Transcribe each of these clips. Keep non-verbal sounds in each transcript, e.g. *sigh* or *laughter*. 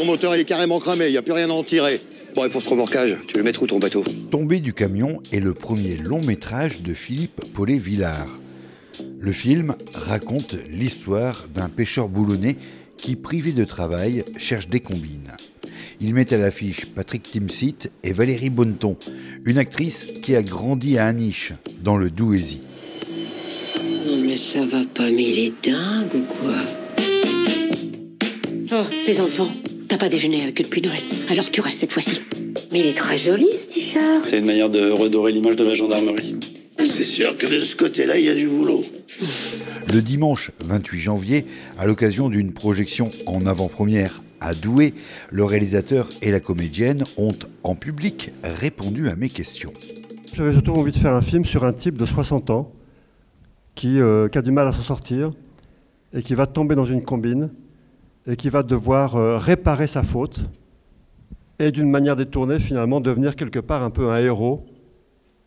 ton moteur il est carrément cramé, il n'y a plus rien à en tirer. Bon, et pour ce remorquage, tu où ton bateau? Tombé du camion est le premier long métrage de Philippe Paulet-Villard. Le film raconte l'histoire d'un pêcheur boulonnais qui, privé de travail, cherche des combines. Il met à l'affiche Patrick Timsit et Valérie Bonneton, une actrice qui a grandi à Aniche, dans le Douaisis. Non mais ça va pas, mais il est dingue ou quoi? Oh, les enfants, t'as pas déjeuné avec eux depuis Noël, alors tu restes cette fois-ci. Mais il est très joli ce t-shirt. C'est une manière de redorer l'image de la gendarmerie. C'est sûr que de ce côté-là, il y a du boulot. Le dimanche 28 janvier, à l'occasion d'une projection en avant-première à Douai, le réalisateur et la comédienne ont en public répondu à mes questions. J'avais surtout envie de faire un film sur un type de 60 ans qui, euh, qui a du mal à s'en sortir et qui va tomber dans une combine et qui va devoir euh, réparer sa faute et d'une manière détournée finalement devenir quelque part un peu un héros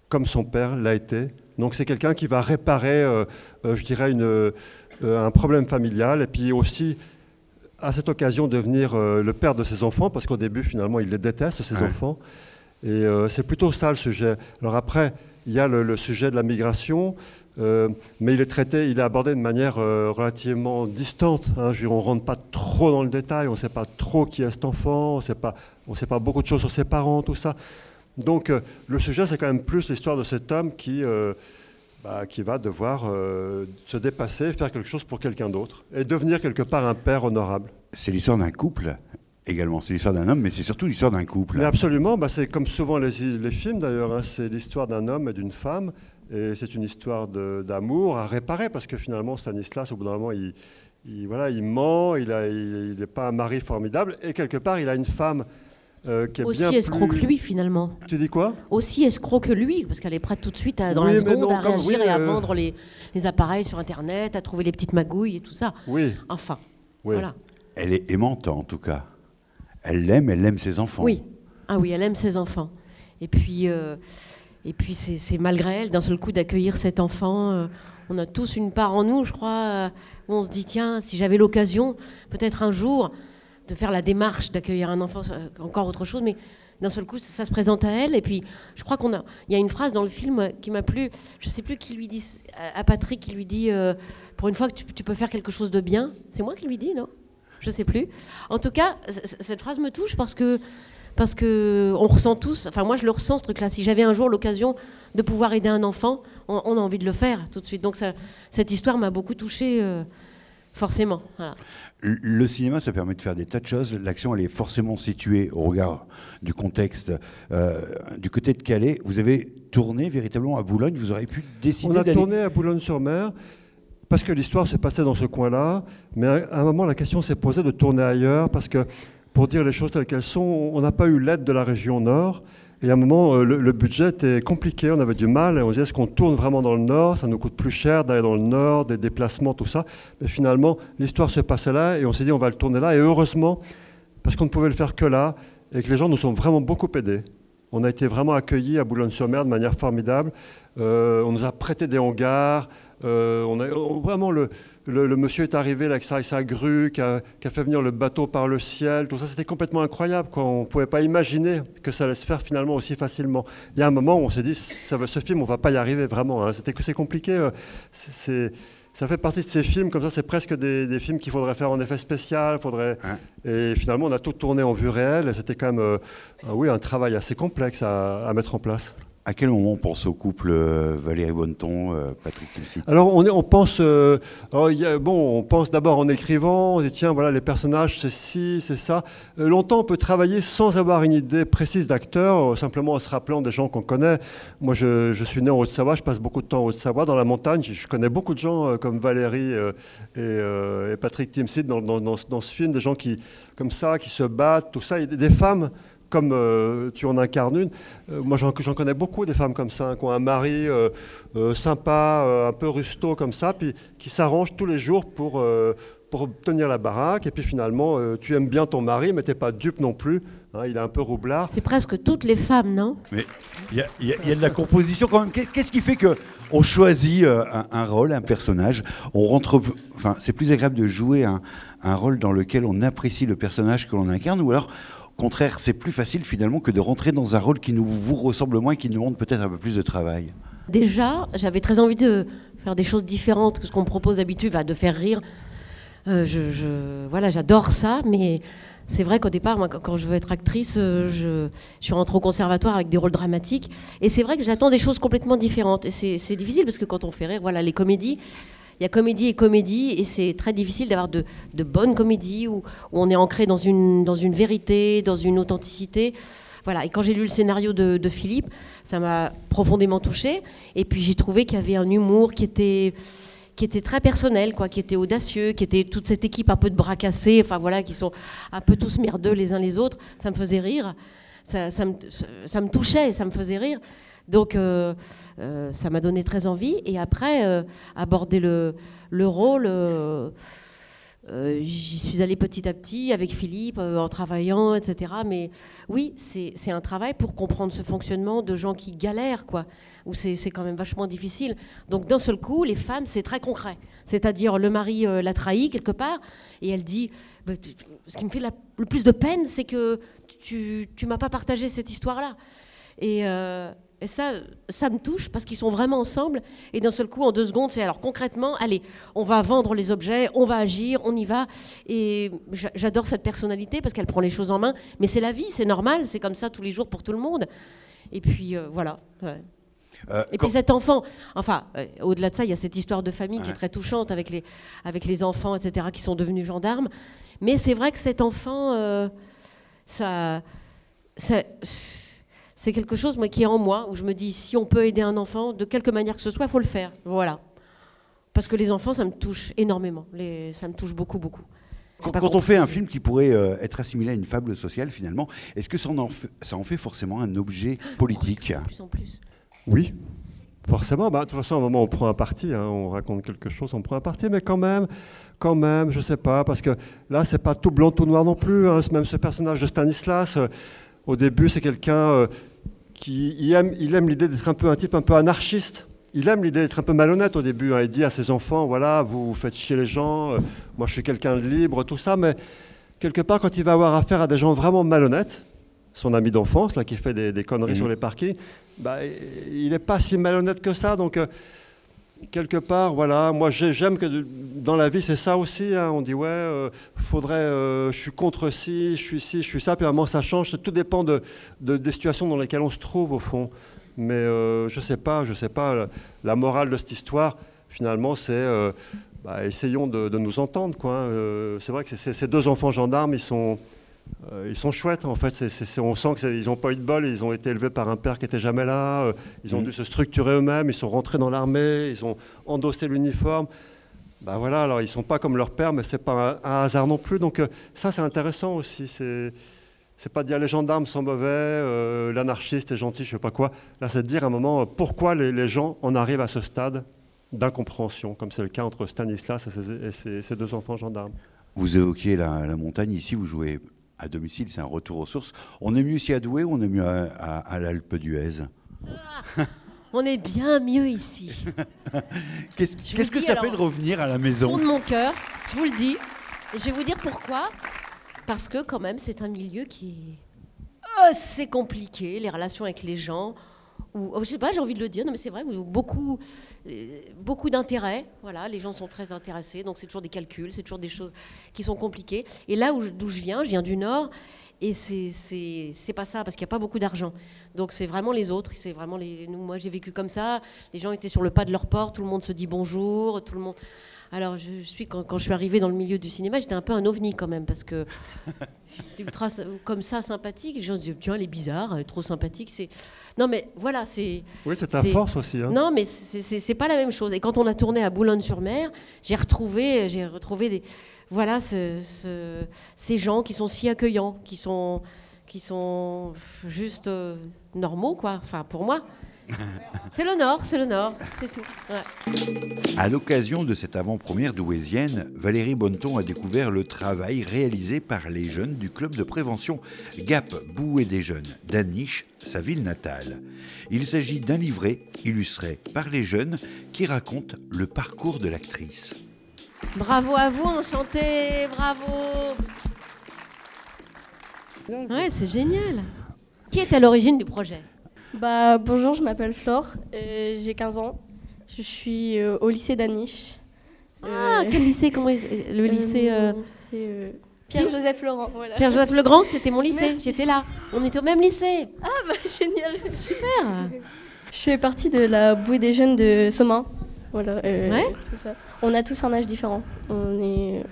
comme son père l'a été. Donc c'est quelqu'un qui va réparer, euh, je dirais, une, un problème familial et puis aussi à cette occasion devenir le père de ses enfants parce qu'au début finalement il les déteste ses enfants et c'est plutôt ça le sujet. Alors après il y a le, sujet de la migration. Euh, mais il est traité, il est abordé de manière euh, relativement distante. Hein. on ne rentre pas trop dans le détail, on ne sait pas trop qui est cet enfant, on ne sait pas, on sait pas beaucoup de choses sur ses parents, tout ça. Donc euh, le sujet, c'est quand même plus l'histoire de cet homme qui, bah, qui va devoir se dépasser, faire quelque chose pour quelqu'un d'autre, et devenir quelque part un père honorable. C'est l'histoire d'un couple également. C'est l'histoire d'un homme, mais c'est surtout l'histoire d'un couple. Mais absolument, bah, c'est comme souvent les, les films d'ailleurs, hein. c'est l'histoire d'un homme et d'une femme et c'est une histoire d'amour à réparer, parce que finalement, Stanislas, au bout d'un moment, il, voilà, il ment, il n'est il, pas un mari formidable, et quelque part, il a une femme euh, qui est Aussi bien escroc plus... que lui, finalement. Tu dis quoi? Aussi escroc que lui, parce qu'elle est prête tout de suite, à, dans Oui, la seconde, non, à réagir oui, et à euh, vendre les, les appareils sur Internet, à trouver les petites magouilles et tout ça. Oui, Enfin, oui. voilà. Elle est aimante en tout cas. Elle l'aime, elle aime ses enfants. Oui. Ah oui, elle aime ses enfants. Et puis, euh, et puis c'est malgré elle, d'un seul coup, d'accueillir cet enfant. euh, on a tous une part en nous, je crois, euh, où on se dit, tiens, si j'avais l'occasion, peut-être un jour, de faire la démarche d'accueillir un enfant, encore autre chose, mais d'un seul coup, ça, se présente à elle. Et puis, je crois qu'on a, il y a une phrase dans le film qui m'a plu. Je sais plus qui lui dit, à- Patrick, qui lui dit, pour une fois que tu, tu peux faire quelque chose de bien. C'est moi qui lui dis, non? Je sais plus. En tout cas, cette phrase me touche parce que parce que on ressent tous, enfin moi je le ressens ce truc-là. Si j'avais un jour l'occasion de pouvoir aider un enfant, on, on a envie de le faire tout de suite. Donc ça- cette histoire m'a beaucoup touchée, euh, forcément. Voilà. Le- cinéma, ça permet de faire des tas de choses. L'action, elle est forcément située au regard du contexte. Euh, du côté de Calais, vous avez tourné véritablement à Boulogne. Vous auriez pu décider On a tourné à Boulogne-sur-Mer parce que l'histoire s'est passée dans ce coin-là, mais à un moment la question s'est posée de tourner ailleurs parce que pour dire les choses telles qu'elles sont, on n'a pas eu l'aide de la région Nord. Et à un moment, euh, le, le budget était compliqué, on avait du mal, et on se disait est-ce qu'on tourne vraiment dans le Nord Ça nous coûte plus cher d'aller dans le Nord, des déplacements, tout ça. Mais finalement, l'histoire se passait là, et on s'est dit on va le tourner là. Et heureusement, parce qu'on ne pouvait le faire que là, et que les gens nous ont vraiment beaucoup aidés. On a été vraiment accueillis à Boulogne-sur-Mer de manière formidable. Euh, on nous a prêté des hangars. Euh, on a, on- vraiment, le, le- le monsieur est arrivé là, avec sa, grue, qui a, qui a fait venir le bateau par le ciel. Tout ça, c'était complètement incroyable. Quoi. On ne pouvait pas imaginer que ça allait se faire finalement aussi facilement. Il y a un moment où on s'est dit, ça ce film, on ne va pas y arriver vraiment. hein. C'était que c'est compliqué. euh, c'est- ça fait partie de ces films, comme ça, c'est presque des, des films qu'il faudrait faire en effet spécial. Faudrait... Hein. Et finalement, on a tout tourné en vue réelle. Et c'était quand même euh, ah oui, un travail assez complexe à, à mettre en place. À quel moment on pense au couple euh, Valérie Bonneton, euh, Patrick Timsit? Alors on, est- on pense, euh, a- bon, on pense d'abord en écrivant, on dit tiens voilà les personnages c'est ci, c'est ça. Longtemps on peut travailler sans avoir une idée précise d'acteur, simplement en se rappelant des gens qu'on connaît. Moi je, je suis né en Haute-Savoie, je passe beaucoup de temps en Haute-Savoie dans la montagne. Je, connais beaucoup de gens comme Valérie et, Patrick Timsit dans, dans- ce- film, des gens qui comme ça, qui se battent, tout ça, et des femmes comme euh, tu en incarnes une. Euh, moi, j'en connais beaucoup des femmes comme ça, hein, qui ont un mari euh, euh, sympa, euh, un peu rusto comme ça, puis qui s'arrangent tous les jours pour, euh, pour tenir la baraque. Et puis finalement, euh, tu aimes bien ton mari, mais t'es pas dupe non plus. hein, il est un peu roublard. C'est presque toutes les femmes, non? Mais il y, a- y y de la composition quand même. Qu'est- Qu'est-ce qui fait que on choisit un, un rôle, un personnage. On rentre, enfin, c'est plus agréable de jouer un, un rôle dans lequel on apprécie le personnage que l'on incarne, ou alors, contraire, c'est plus facile finalement que de rentrer dans un rôle qui nous vous ressemble moins, qui nous demande peut-être un peu plus de travail. Déjà, j'avais très envie de faire des choses différentes que ce qu'on me propose d'habitude, de faire rire. Euh, je, voilà, j'adore ça, mais c'est vrai qu'au départ, quand- je veux être actrice, euh, je, je suis rentrée au conservatoire avec des rôles dramatiques, et c'est vrai que j'attends des choses complètement différentes. Et c'est difficile parce que quand on fait rire, voilà, les comédies. Il y a comédie et comédie, et c'est très difficile d'avoir de, bonnes comédies où, on est ancré dans une, vérité, dans une authenticité. Voilà. Et quand j'ai lu le scénario de, Philippe, ça m'a profondément touchée. Et puis j'ai trouvé qu'il y avait un humour qui était, très personnel, quoi, qui était audacieux, qui était toute cette équipe un peu de bras cassés, enfin voilà, qui sont un peu tous merdeux les uns les autres. Ça me faisait rire, ça, ça me, ça me touchait, ça me faisait rire. Donc euh, euh, ça m'a donné très envie. Et après, euh, aborder le, le rôle. J'y suis allée petit à petit avec Philippe, en travaillant, etc. Mais oui, c'est un travail pour comprendre ce fonctionnement de gens qui galèrent, quoi, où c'est quand même vachement difficile. Donc d'un seul coup, les femmes, c'est très concret. C'est-à-dire, le mari l'a trahi quelque part, et elle dit, Bah, ce qui me fait le plus de peine, c'est que tu tu m'as pas partagé cette histoire-là. Et, et ça, ça me touche parce qu'ils sont vraiment ensemble. Et d'un seul coup, en deux secondes, c'est alors concrètement, allez, on va vendre les objets, on va agir, on y va. Et j'a- j'adore cette personnalité parce qu'elle prend les choses en main. Mais c'est la vie, c'est normal, c'est comme ça tous les jours pour tout le monde. Et puis euh, voilà. ouais. Euh, Et puis cet enfant, enfin, euh, au-delà de ça, il y a cette histoire de famille qui est très touchante avec les, avec les enfants, etc., qui sont devenus gendarmes. Mais c'est vrai que cet enfant, ça, ça- c'est quelque chose moi, qui est en moi, où je me dis, si on peut aider un enfant, de quelque manière que ce soit, il faut le faire. Voilà. Parce que les enfants, ça me touche énormément. Les, ça me touche beaucoup, beaucoup. Quand, on fait un film qui pourrait euh, être assimilé à une fable sociale, finalement, est-ce que ça en, fait, ça en fait forcément un objet politique? De plus en plus. Oui, forcément. Bah, de toute façon, à un moment, on prend un parti, hein, on raconte quelque chose, on prend un parti, mais quand même, quand même, je sais pas, parce que là, c'est pas tout blanc, tout noir non plus. hein. Même ce personnage de Stanislas, euh, au début, c'est quelqu'un euh, qui il aime, il aime l'idée d'être un peu un type un peu anarchiste. Il aime l'idée d'être un peu malhonnête au début. hein. Il dit à ses enfants, voilà, vous, vous faites chier les gens, euh, moi je suis quelqu'un de libre, tout ça, mais quelque part, quand il va avoir affaire à des gens vraiment malhonnêtes, son ami d'enfance, là, qui fait des, des conneries Mhm. sur les parkings, bah, il n'est pas si malhonnête que ça. Donc, euh, quelque part, voilà, moi j'ai- j'aime que dans la vie, c'est ça aussi. hein. on dit, ouais, euh, faudrait, euh, je suis contre ci, je suis ci, je suis ça, puis à un moment ça change. Tout dépend de, de- des situations dans lesquelles on se trouve, au fond. Mais euh, je sais pas, je sais pas. la- morale de cette histoire, finalement, c'est. euh, bah, essayons de, nous entendre. quoi, hein. Euh, c'est vrai que ces deux enfants gendarmes, ils sont, ils sont chouettes. En fait, on sent qu'ils n'ont pas eu de bol. Ils ont été élevés par un père qui était jamais là. euh, ils ont Mhm. dû se structurer eux-mêmes. Ils sont rentrés dans l'armée. Ils ont endossé l'uniforme. Bah voilà. Alors ils sont pas comme leur père, mais c'est pas un, un hasard non plus. Donc euh, ça, c'est intéressant aussi. C'est c'est pas de dire les gendarmes sont mauvais, euh, l'anarchiste est gentil, je sais pas quoi. Là, c'est de dire à un moment euh, pourquoi les, les gens en arrivent à ce stade d'incompréhension, comme c'est le cas entre Stanislas et ses, et ses- ses deux enfants gendarmes. Vous évoquiez la, la montagne, ici vous jouez à domicile, c'est un retour aux sources. On est mieux ici à Douai ou on est mieux à, à- à l'Alpe d'Huez? On est bien mieux ici. *laughs* Qu'est-ce que dis ça alors, fait de revenir à la fond maison de mon cœur, je vous le dis. Et je vais vous dire pourquoi. Parce que quand même, c'est un milieu qui est assez compliqué, les relations avec les gens. Ou, oh, je sais pas, j'ai envie de le dire, non mais c'est vrai, beaucoup, euh, beaucoup d'intérêt. Voilà, les gens sont très intéressés, donc c'est toujours des calculs, c'est toujours des choses qui sont compliquées. Et là d'où je viens, je viens du Nord, et c'est c'est c'est pas ça parce qu'il n'y a pas beaucoup d'argent. Donc c'est vraiment les autres, c'est vraiment les. Nous, moi j'ai vécu comme ça. Les gens étaient sur le pas de leur porte, tout le monde se dit bonjour, tout le monde. Alors je, je suis quand, quand je suis arrivée dans le milieu du cinéma, j'étais un peu un ovni quand même parce que *laughs* j'étais ultra comme ça sympathique. Les gens se disaient tiens elle est bizarre, elle est trop sympathique. C'est non mais voilà c'est Oui, c'est ta force aussi. hein. non, mais c'est- c'est c'est pas la même chose. Et quand on a tourné à Boulogne-sur-Mer, j'ai retrouvé, j'ai retrouvé des, voilà, ce- ce- ces gens qui sont si accueillants, qui sont, qui sont juste euh, normaux, quoi. Enfin, pour moi. *laughs* C'est le Nord, c'est le Nord, c'est tout. À l'occasion de cette avant-première douésienne, Valérie Bonneton a découvert le travail réalisé par les jeunes du club de prévention Gap Bouée des Jeunes d'Aniche, sa ville natale. Il s'agit d'un livret illustré par les jeunes qui raconte le parcours de l'actrice. Bravo à vous, enchanté, bravo. Ouais, c'est génial. Qui est à l'origine du projet? Bah, bonjour, je m'appelle Flore, euh, j'ai 15 ans. Je suis euh, au lycée d'Aniche. Ah, euh, quel lycée Comment Le lycée. C'est Pierre-Joseph Laurent. Voilà. Pierre-Joseph Legrand, c'était mon lycée, j'étais là. On était au même lycée. Ah, bah génial Super Je fais partie de la bouée des jeunes de Somain. Voilà, ouais. tout ça. On a tous un âge différent. On est,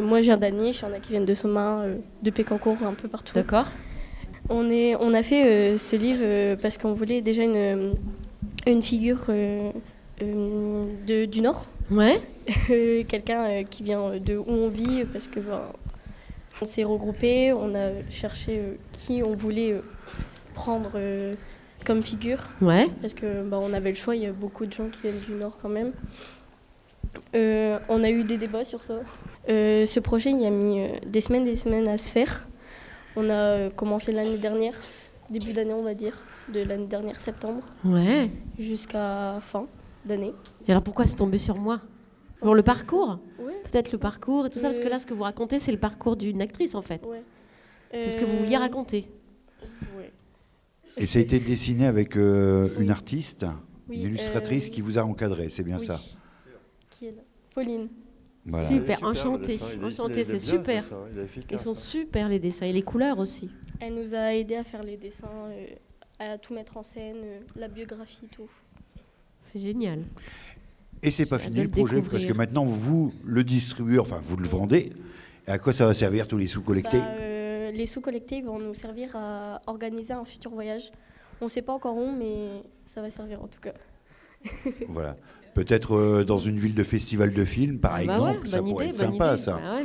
moi, je viens d'Aniche, il y en a qui viennent de Somain, de Pécancourt, un peu partout. D'accord. On, est, on a fait euh, ce livre euh, parce qu'on voulait déjà une, euh, une figure de, du Nord. Ouais. *laughs* Quelqu'un qui vient de où on vit parce que ben, on s'est regroupé, on a cherché qui on voulait prendre comme figure. Ouais. Parce que ben, on avait le choix, il y a beaucoup de gens qui viennent du Nord quand même. on a eu des débats sur ça. ce projet, il a mis des semaines des semaines à se faire. On a euh, commencé l'année dernière, début d'année on va dire, de l'année dernière septembre. Ouais. Jusqu'à fin d'année. Et alors pourquoi c'est tombé sur moi? Pour le parcours? Peut-être le parcours et tout ça, parce que là ce que vous racontez c'est le parcours d'une actrice en fait. Ouais. C'est ce que vous vouliez euh, raconter. Et ça a été dessiné avec euh, une artiste, une illustratrice qui vous a encadré, c'est bien ça Qui est là Pauline. Super, enchanté, enchanté, c'est super. Ils sont super les dessins et les couleurs aussi. Elle nous a aidé à faire les dessins, euh, à tout mettre en scène, euh, la biographie, tout. C'est génial. Et c'est pas fini le projet parce que maintenant vous le distribuez, enfin vous le vendez. Et à quoi ça va servir tous les sous collectés bah, Les sous collectés vont nous servir à organiser un futur voyage. On ne sait pas encore où, mais ça va servir en tout cas. *laughs* voilà. Peut-être euh, dans une ville de festival de films, par ah bah exemple. ça pourrait être sympa, ça. Bah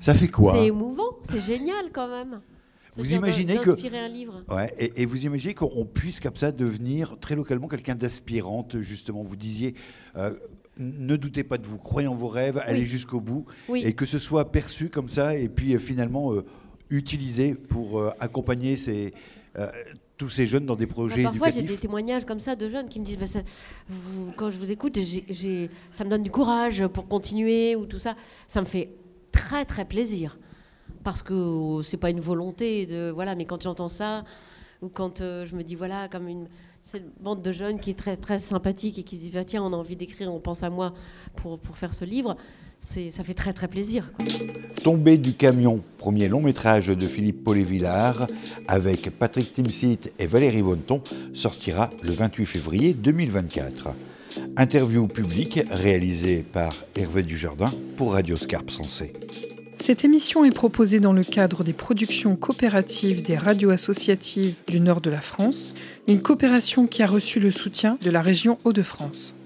ça fait quoi C'est émouvant, c'est génial quand même. Vous imaginez que un livre. Ouais, et, vous imaginez qu'on puisse comme ça devenir très localement quelqu'un d'aspirante justement. Vous disiez, euh, ne doutez pas de vous, croyez en vos rêves, allez jusqu'au bout, et que ce soit perçu comme ça, et puis euh, finalement utilisé pour accompagner ces tous ces jeunes dans des projets bah, parfois, j'ai des témoignages comme ça de jeunes qui me disent bah, quand je vous écoute, ça me donne du courage pour continuer ou tout ça. Ça me fait très très plaisir parce que oh, c'est pas une volonté de voilà, mais quand j'entends ça ou quand euh, je me dis voilà comme une cette bande de jeunes qui est très très sympathique et qui se dit bah, tiens on a envie d'écrire, on pense à moi pour, pour faire ce livre ça fait très très plaisir. Tomber du camion, premier long métrage de Philippe Paulet-Villard avec Patrick Timsit et Valérie Bonneton, sortira le 28 février 2024. Interview publique réalisée par Hervé Dujardin pour Radio Scarpe Sensé. Cette émission est proposée dans le cadre des productions coopératives des radios associatives du nord de la France, une coopération qui a reçu le soutien de la région Hauts-de-France.